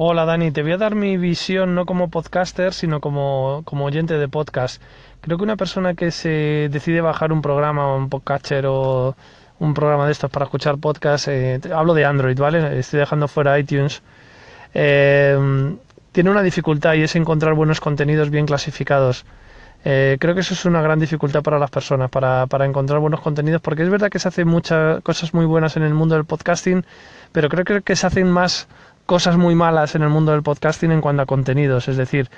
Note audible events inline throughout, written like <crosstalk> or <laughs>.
Hola Dani, te voy a dar mi visión no como podcaster, sino como, como oyente de podcast. Creo que una persona que se decide bajar un programa, un podcatcher o un programa de estos para escuchar podcast, eh, hablo de Android, ¿vale? Estoy dejando fuera iTunes. Eh, tiene una dificultad y es encontrar buenos contenidos bien clasificados. Eh, creo que eso es una gran dificultad para las personas, para, para, encontrar buenos contenidos, porque es verdad que se hacen muchas cosas muy buenas en el mundo del podcasting, pero creo que se hacen más cosas muy malas en el mundo del podcasting en cuanto a contenidos, es decir,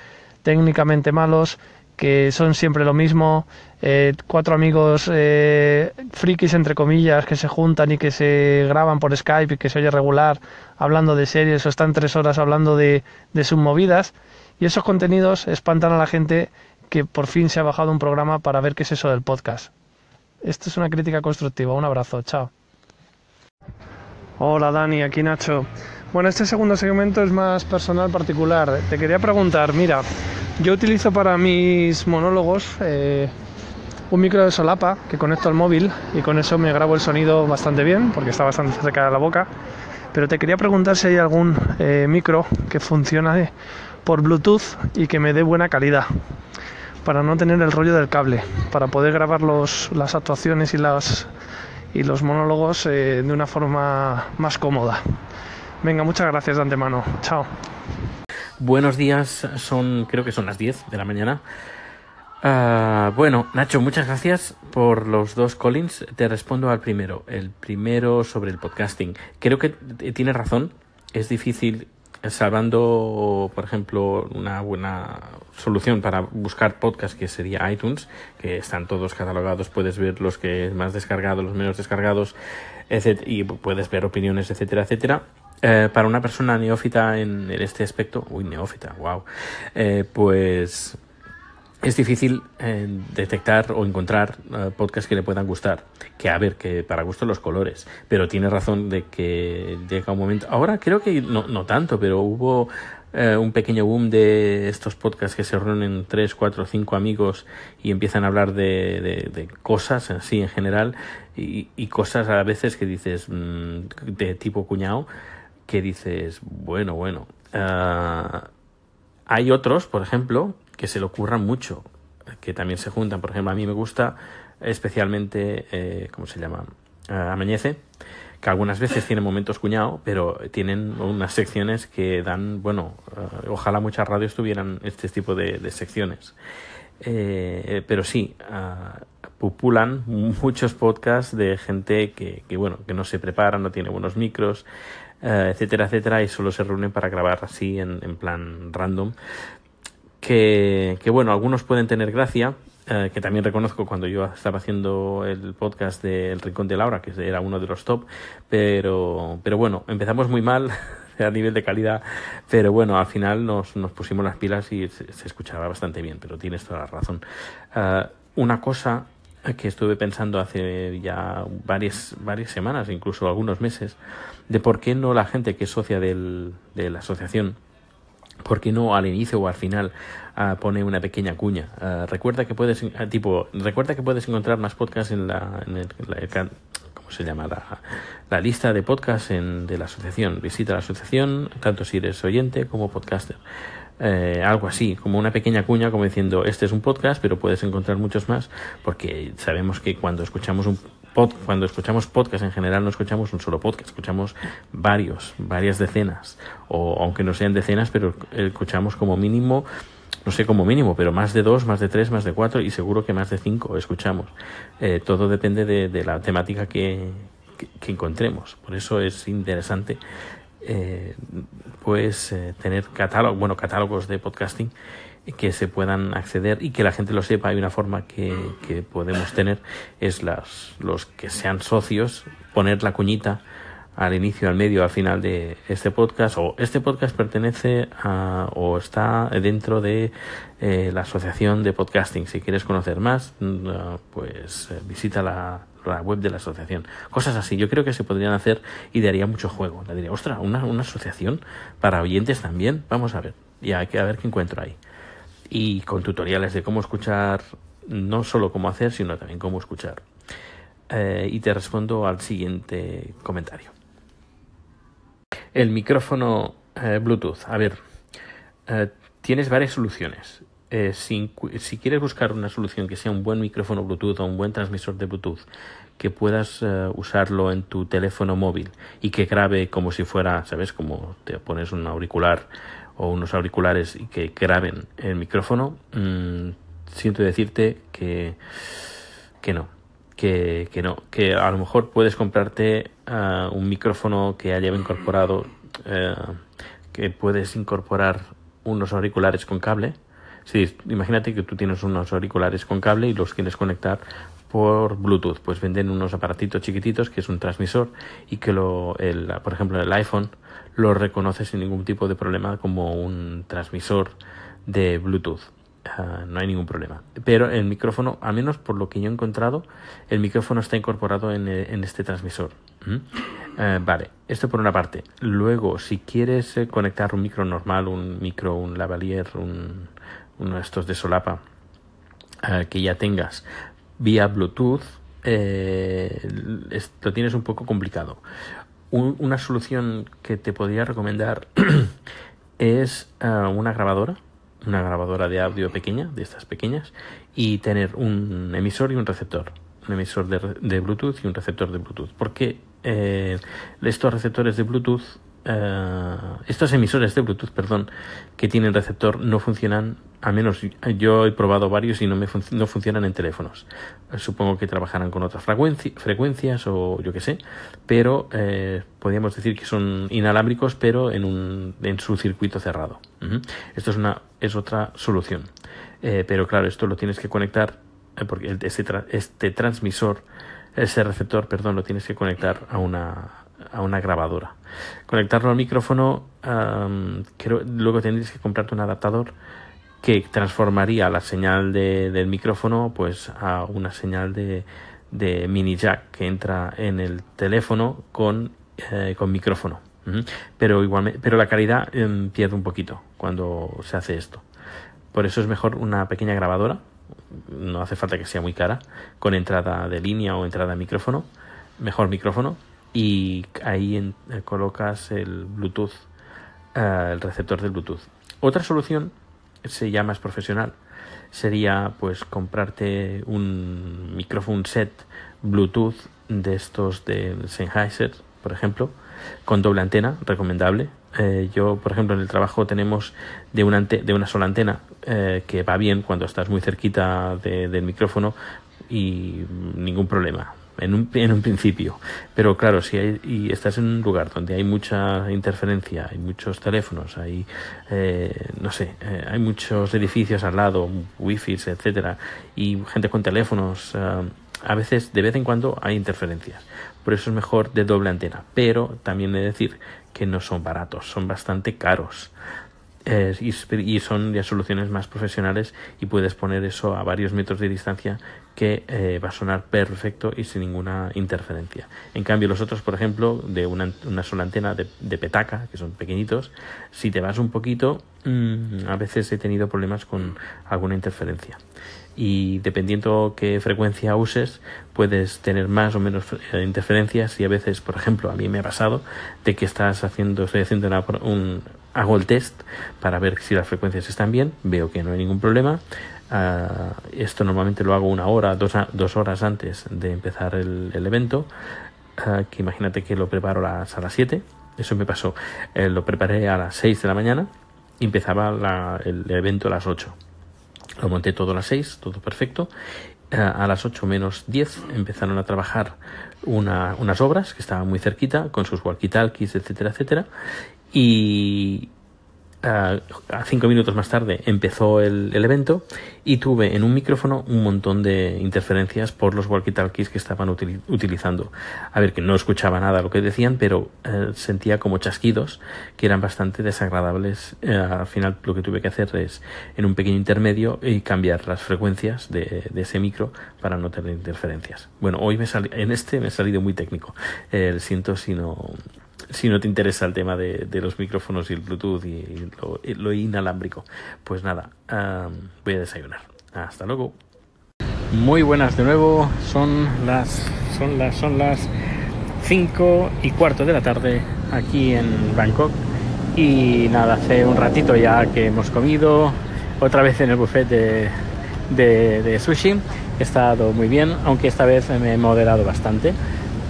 técnicamente malos, que son siempre lo mismo, eh, cuatro amigos eh, frikis entre comillas que se juntan y que se graban por Skype y que se oye regular hablando de series o están tres horas hablando de, de sus movidas y esos contenidos espantan a la gente que por fin se ha bajado un programa para ver qué es eso del podcast. Esto es una crítica constructiva. Un abrazo. Chao. Hola Dani, aquí Nacho. Bueno, este segundo segmento es más personal particular. Te quería preguntar, mira, yo utilizo para mis monólogos eh, un micro de solapa que conecto al móvil y con eso me grabo el sonido bastante bien porque está bastante cerca de la boca. Pero te quería preguntar si hay algún eh, micro que funcione por Bluetooth y que me dé buena calidad para no tener el rollo del cable, para poder grabar los, las actuaciones y, las, y los monólogos eh, de una forma más cómoda. Venga, muchas gracias de antemano. Chao. Buenos días, son creo que son las 10 de la mañana. Uh, bueno, Nacho, muchas gracias por los dos Collins. Te respondo al primero. El primero sobre el podcasting. Creo que tiene razón. Es difícil, salvando, por ejemplo, una buena solución para buscar podcast que sería iTunes, que están todos catalogados. Puedes ver los que más descargados, los menos descargados, etc. Y puedes ver opiniones, etcétera, etcétera eh, para una persona neófita en, este aspecto, uy, neófita, wow, eh, pues es difícil eh, detectar o encontrar podcasts que le puedan gustar. Que a ver, que para gusto los colores, pero tiene razón de que llega un momento. Ahora creo que no, no tanto, pero hubo un pequeño boom de estos podcasts que se reúnen tres, cuatro, cinco amigos y empiezan a hablar de, de, cosas así en general y, cosas a veces que dices mm, de tipo cuñado que dices, bueno, bueno. Uh, hay otros, por ejemplo, que se le ocurran mucho, que también se juntan. Por ejemplo, a mí me gusta especialmente, eh, ¿cómo se llama? Uh, Amanece, que algunas veces tienen momentos cuñado, pero tienen unas secciones que dan, bueno, uh, ojalá muchas radios tuvieran este tipo de, secciones. Eh, pero sí, pupulan muchos podcasts de gente que, que, bueno, que no se prepara, no tiene buenos micros, eh, etcétera, etcétera, y solo se reúnen para grabar así en plan random. Que, bueno, algunos pueden tener gracia, eh, que también reconozco cuando yo estaba haciendo el podcast de El Rincón de Laura, que era uno de los top, pero, pero bueno, empezamos muy mal <laughs> a nivel de calidad, pero bueno, al final nos, nos pusimos las pilas y se, escuchaba bastante bien, pero tienes toda la razón. Uh, una cosa que estuve pensando hace ya varias, varias semanas, incluso algunos meses, de por qué no la gente que es socia del, de la asociación, por qué no al inicio o al final uh, pone una pequeña cuña. Uh, recuerda que puedes, uh, tipo, recuerda que puedes encontrar más podcasts en la, en el, ¿cómo se llama? La, la lista de podcasts en, de la asociación. Visita la asociación, tanto si eres oyente como podcaster. Eh, algo así, como una pequeña cuña, como diciendo, este es un podcast, pero puedes encontrar muchos más, porque sabemos que cuando escuchamos un cuando escuchamos podcast en general no escuchamos un solo podcast, escuchamos varios, varias decenas, o aunque no sean decenas, pero escuchamos como mínimo no sé como mínimo, pero más de dos, más de tres, más de cuatro y seguro que más de cinco escuchamos. Eh, todo depende de, de la temática que, que, que, encontremos. Por eso es interesante eh, pues eh, tener catálogo, bueno, catálogos de podcasting que se puedan acceder y que la gente lo sepa. Hay una forma que, que podemos tener, es las, los que sean socios, poner la cuñita al inicio, al medio, al final de este podcast o este podcast pertenece a o está dentro de eh, la asociación de podcasting. Si quieres conocer más, mm, pues eh, visita la, la, web de la asociación. Cosas así, yo creo que se podrían hacer y daría mucho juego. Le diría, ostras, una, una asociación para oyentes también. Vamos a ver, y que a ver qué encuentro ahí. Y con tutoriales de cómo escuchar, no solo cómo hacer, sino también cómo escuchar. Eh, y te respondo al siguiente comentario. El micrófono eh, Bluetooth. A ver, eh, tienes varias soluciones. Si, si, quieres buscar una solución que sea un buen micrófono Bluetooth o un buen transmisor de Bluetooth, que puedas usarlo en tu teléfono móvil y que grabe como si fuera, ¿sabes? Como te pones un auricular o unos auriculares y que graben el micrófono, mm, siento decirte que, que no que, no, que a lo mejor puedes comprarte ah, un micrófono que haya incorporado, eh, que puedes incorporar unos auriculares con cable. Sí, imagínate que tú tienes unos auriculares con cable y los quieres conectar por Bluetooth. Pues venden unos aparatitos chiquititos que es un transmisor y que lo, el, por ejemplo, el iPhone lo reconoce sin ningún tipo de problema como un transmisor de Bluetooth. Ah, no hay ningún problema. Pero el micrófono, al menos por lo que yo he encontrado, el micrófono está incorporado en, eh, este transmisor. Eh, vale, esto por una parte. Luego, si quieres eh, conectar un micro normal, un micro, un lavalier, un, uno de estos de solapa que ya tengas vía Bluetooth, lo tienes un poco complicado. Una solución que te podría recomendar <clears throat> es ah, una grabadora una grabadora de audio pequeña, de estas pequeñas, y tener un emisor y un receptor. Un emisor de, Bluetooth y un receptor de Bluetooth. Porque eh, estos receptores de Bluetooth, eh, estos emisores de Bluetooth, perdón, que tienen receptor no funcionan, al menos yo he probado varios y no, me no funcionan en teléfonos. Supongo que trabajarán con otras frecuencias o yo qué sé, pero eh, podríamos decir que son inalámbricos, pero en, un, en su circuito cerrado. Esto es una es otra solución. Eh, pero claro, esto lo tienes que conectar, eh, porque este, este transmisor, ese receptor, perdón, lo tienes que conectar a una, a una grabadora. Conectarlo al micrófono, creo, luego tendrías que comprarte un adaptador que transformaría la señal de, del micrófono pues a una señal de, de mini jack que entra en el teléfono con, eh, con micrófono. Pero igualmente, pero la calidad em, pierde un poquito cuando se hace esto. Por eso es mejor una pequeña grabadora, no hace falta que sea muy cara, con entrada de línea o entrada de micrófono, mejor micrófono, y ahí eh, colocas el Bluetooth, eh, el receptor del Bluetooth. Otra solución, sería más profesional, sería pues comprarte un micrófono set Bluetooth de estos de Sennheiser, por ejemplo, con doble antena, recomendable. Eh, yo, por ejemplo, en el trabajo tenemos de una, de una sola antena eh, que va bien cuando estás muy cerquita del micrófono y ningún problema. En un, en un principio, pero claro, si hay, y estás en un lugar donde hay mucha interferencia, hay muchos teléfonos, hay, eh, no sé, hay muchos edificios al lado, wifi, etcétera, y gente con teléfonos, a veces, de vez en cuando, hay interferencias por eso es mejor de doble antena. Pero también he de decir que no son baratos, son bastante caros. Eh, y, son ya soluciones más profesionales y puedes poner eso a varios metros de distancia que eh, va a sonar perfecto y sin ninguna interferencia. En cambio, los otros, por ejemplo, de una, sola antena de, petaca, que son pequeñitos, si te vas un poquito, mm, a veces he tenido problemas con alguna interferencia y dependiendo qué frecuencia uses puedes tener más o menos eh, interferencias y a veces por ejemplo a mí me ha pasado de que estás haciendo estoy haciendo un hago el test para ver si las frecuencias están bien veo que no hay ningún problema ah, esto normalmente lo hago una hora dos, horas antes de empezar el, evento ah, que imagínate que lo preparo a las, a las 7 eso me pasó eh, lo preparé a las 6 de la mañana y empezaba el evento a las 8 lo monté todo a las 6, todo perfecto. Eh, a las 8 menos 10 empezaron a trabajar unas obras que estaban muy cerquita, con sus walkie-talkies, etcétera, etcétera. Y a cinco minutos más tarde empezó el, evento y tuve en un micrófono un montón de interferencias por los walkie-talkies que estaban utilizando. A ver, que no escuchaba nada lo que decían, pero eh, sentía como chasquidos que eran bastante desagradables. Eh, al final lo que tuve que hacer es en un pequeño intermedio y cambiar las frecuencias de, ese micro para no tener interferencias. Bueno, hoy me en este me he salido muy técnico. Eh, siento si no, si no te interesa el tema de, los micrófonos y el Bluetooth y lo, inalámbrico, pues nada, voy a desayunar. Hasta luego. Muy buenas de nuevo, son las son las son las 5 y cuarto de la tarde aquí en Bangkok Y nada, hace un ratito ya que hemos comido, otra vez en el buffet de, de, de sushi. He estado muy bien, aunque esta vez me he moderado bastante.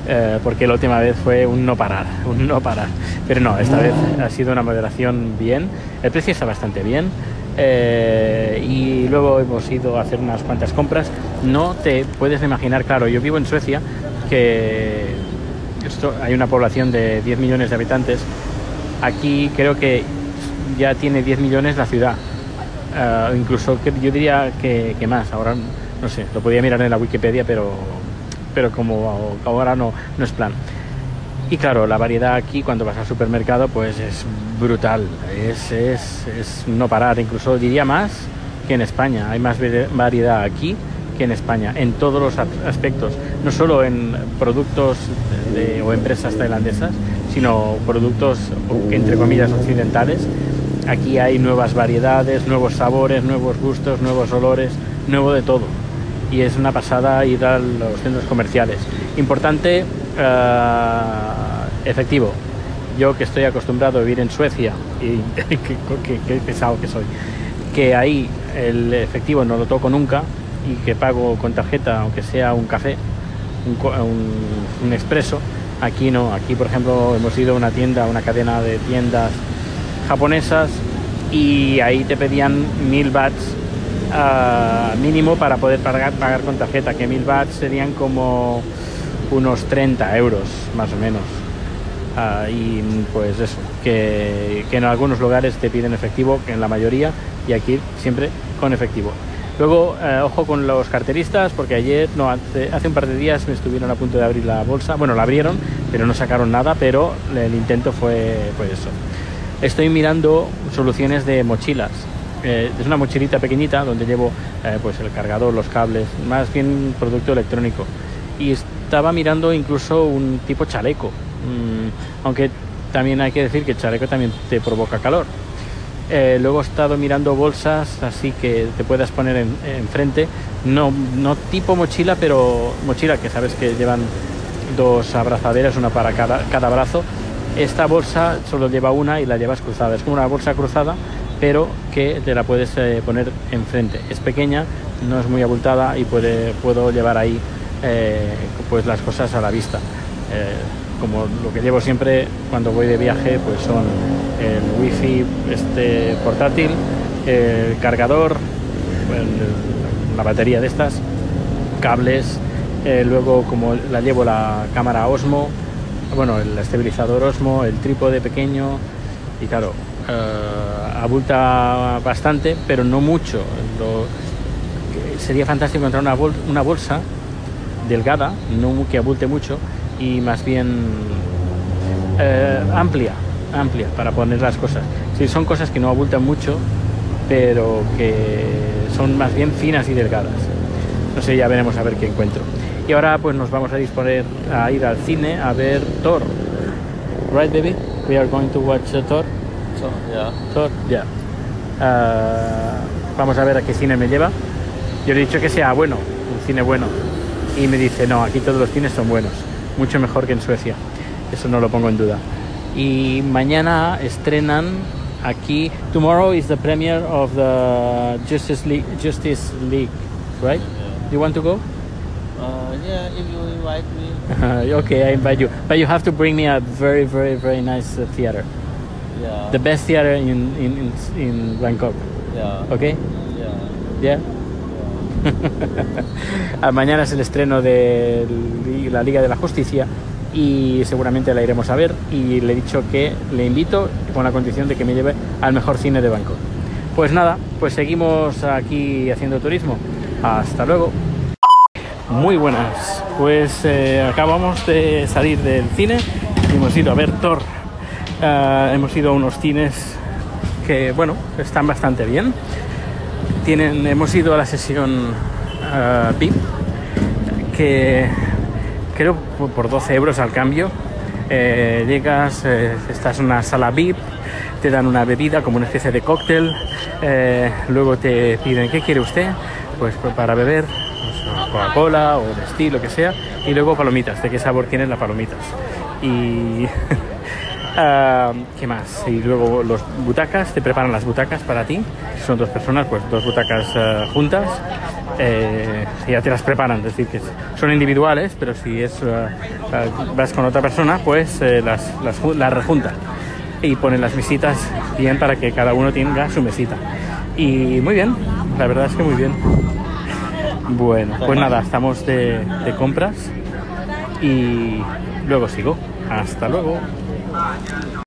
Eh, porque la última vez fue un no parar, <laughs> un no parar. Pero no, esta vez ha sido una moderación bien. El precio está bastante bien. eh, y luego hemos ido a hacer unas cuantas compras. No te puedes imaginar, claro, yo vivo en Suecia, que hay una población de 10 millones de habitantes. Aquí creo que ya tiene 10 millones la ciudad. Eh, incluso yo diría que, que más. Ahora no sé, lo podía mirar en la Wikipedia, pero, pero como ahora no, no es plan. Y claro, la variedad aquí cuando vas al supermercado pues es brutal, es, es, es no parar, incluso diría más que en España. Hay más vari- variedad aquí que en España, en todos los as- aspectos, no solo en productos de- o empresas tailandesas, sino productos entre comillas occidentales. Aquí hay nuevas variedades, nuevos sabores, nuevos gustos, nuevos olores, nuevo de todo. Y es una pasada ir a los centros comerciales. Importante, eh, efectivo. Yo que estoy acostumbrado a vivir en Suecia y <laughs> qué, pesado que soy, que ahí el efectivo no lo toco nunca y que pago con tarjeta, aunque sea un café, un, un, un expreso. Aquí no, aquí por ejemplo hemos ido a una tienda, una cadena de tiendas japonesas y ahí te pedían mil bahts ah, mínimo para poder pagar, pagar con tarjeta, que mil bahts serían como unos 30 euros más o menos. Ah, y pues eso, que, que en algunos lugares te piden efectivo, que en la mayoría, y aquí siempre con efectivo. Luego, eh, ojo con los carteristas, porque ayer, no, hace, hace un par de días me estuvieron a punto de abrir la bolsa. Bueno, la abrieron, pero no sacaron nada, pero el intento fue, fue eso. Estoy mirando soluciones de mochilas. Eh, es una mochilita pequeñita donde llevo eh, pues el cargador, los cables, más bien producto electrónico. Y estaba mirando incluso un tipo chaleco, Mm, aunque también hay que decir que el chaleco también te provoca calor. Eh, luego he estado mirando bolsas así que te puedas poner en- enfrente, no, no tipo mochila, pero mochila que sabes que llevan dos abrazaderas, una para cada, cada brazo. Esta bolsa solo lleva una y la llevas cruzada. Es como una bolsa cruzada, pero que te la puedes eh, poner enfrente. Es pequeña, no es muy abultada y puedo llevar ahí eh, pues las cosas a la vista. Eh, como lo que llevo siempre cuando voy de viaje, pues son el wifi este portátil, el cargador, la batería de estas, cables, luego como la llevo la cámara Osmo, bueno, el estabilizador Osmo, el trípode pequeño y claro, eh, abulta bastante, pero no mucho. Sería fantástico encontrar una, bol- una bolsa delgada, no que abulte mucho y más bien eh, amplia, amplia para poner las cosas. Si son cosas que no abultan mucho, pero que son más bien finas y delgadas. No sé, ya veremos a ver qué encuentro. Y ahora pues nos vamos a disponer a ir al cine a ver Thor. Right, baby? We are going to watch Thor. Yeah. Yeah. Ah, vamos a ver a qué cine me lleva. Yo le he dicho que sea bueno, un cine bueno. Y me dice, no, aquí todos los cines son buenos. Mucho mejor que en Suecia. Eso no lo pongo en duda. Y mañana estrenan aquí. Tomorrow is the premiere of the Justice League, Justice League right? You want to go? Uh, yeah, if you invite me. <laughs> okay, I invite you. But you have to bring me a very, very, very nice uh, theater. Yeah. The best theater in, in, in, in Bangkok. Yeah. Okay? Yeah. Yeah? <laughs> Ah, Mañana es el estreno de la Liga de la Justicia y seguramente la iremos a ver y le he dicho que le invito con la condición de que me lleve al mejor cine de Bangkok. Pues nada, pues seguimos aquí haciendo turismo. Hasta luego. Muy buenas, pues eh, acabamos de salir del cine y hemos ido a ver Thor. Ah, hemos ido a unos cines que, bueno, están bastante bien. Tienen, hemos ido a la sesión ah, VIP, que creo por- por 12 euros al cambio. Eh, llegas, eh, estás en una sala VIP, te dan una bebida como una especie de cóctel, eh, luego te piden qué quiere usted, pues pues, para beber, pues, Coca-Cola o de lo que sea, y luego palomitas, de qué sabor tienen las palomitas. Y <laughs> ¿Qué más? Y luego los butacas, te preparan las butacas para ti. Si son dos personas, pues dos butacas ah, juntas. Eh, ya te las preparan, es decir, que son individuales, pero si es ah, ah, vas con otra persona, pues eh, las, las, las rejuntan y ponen las mesitas bien para que cada uno tenga su mesita. Y muy bien, la verdad es que muy bien. Bueno, pues nada, estamos de compras y luego sigo. Hasta luego. España.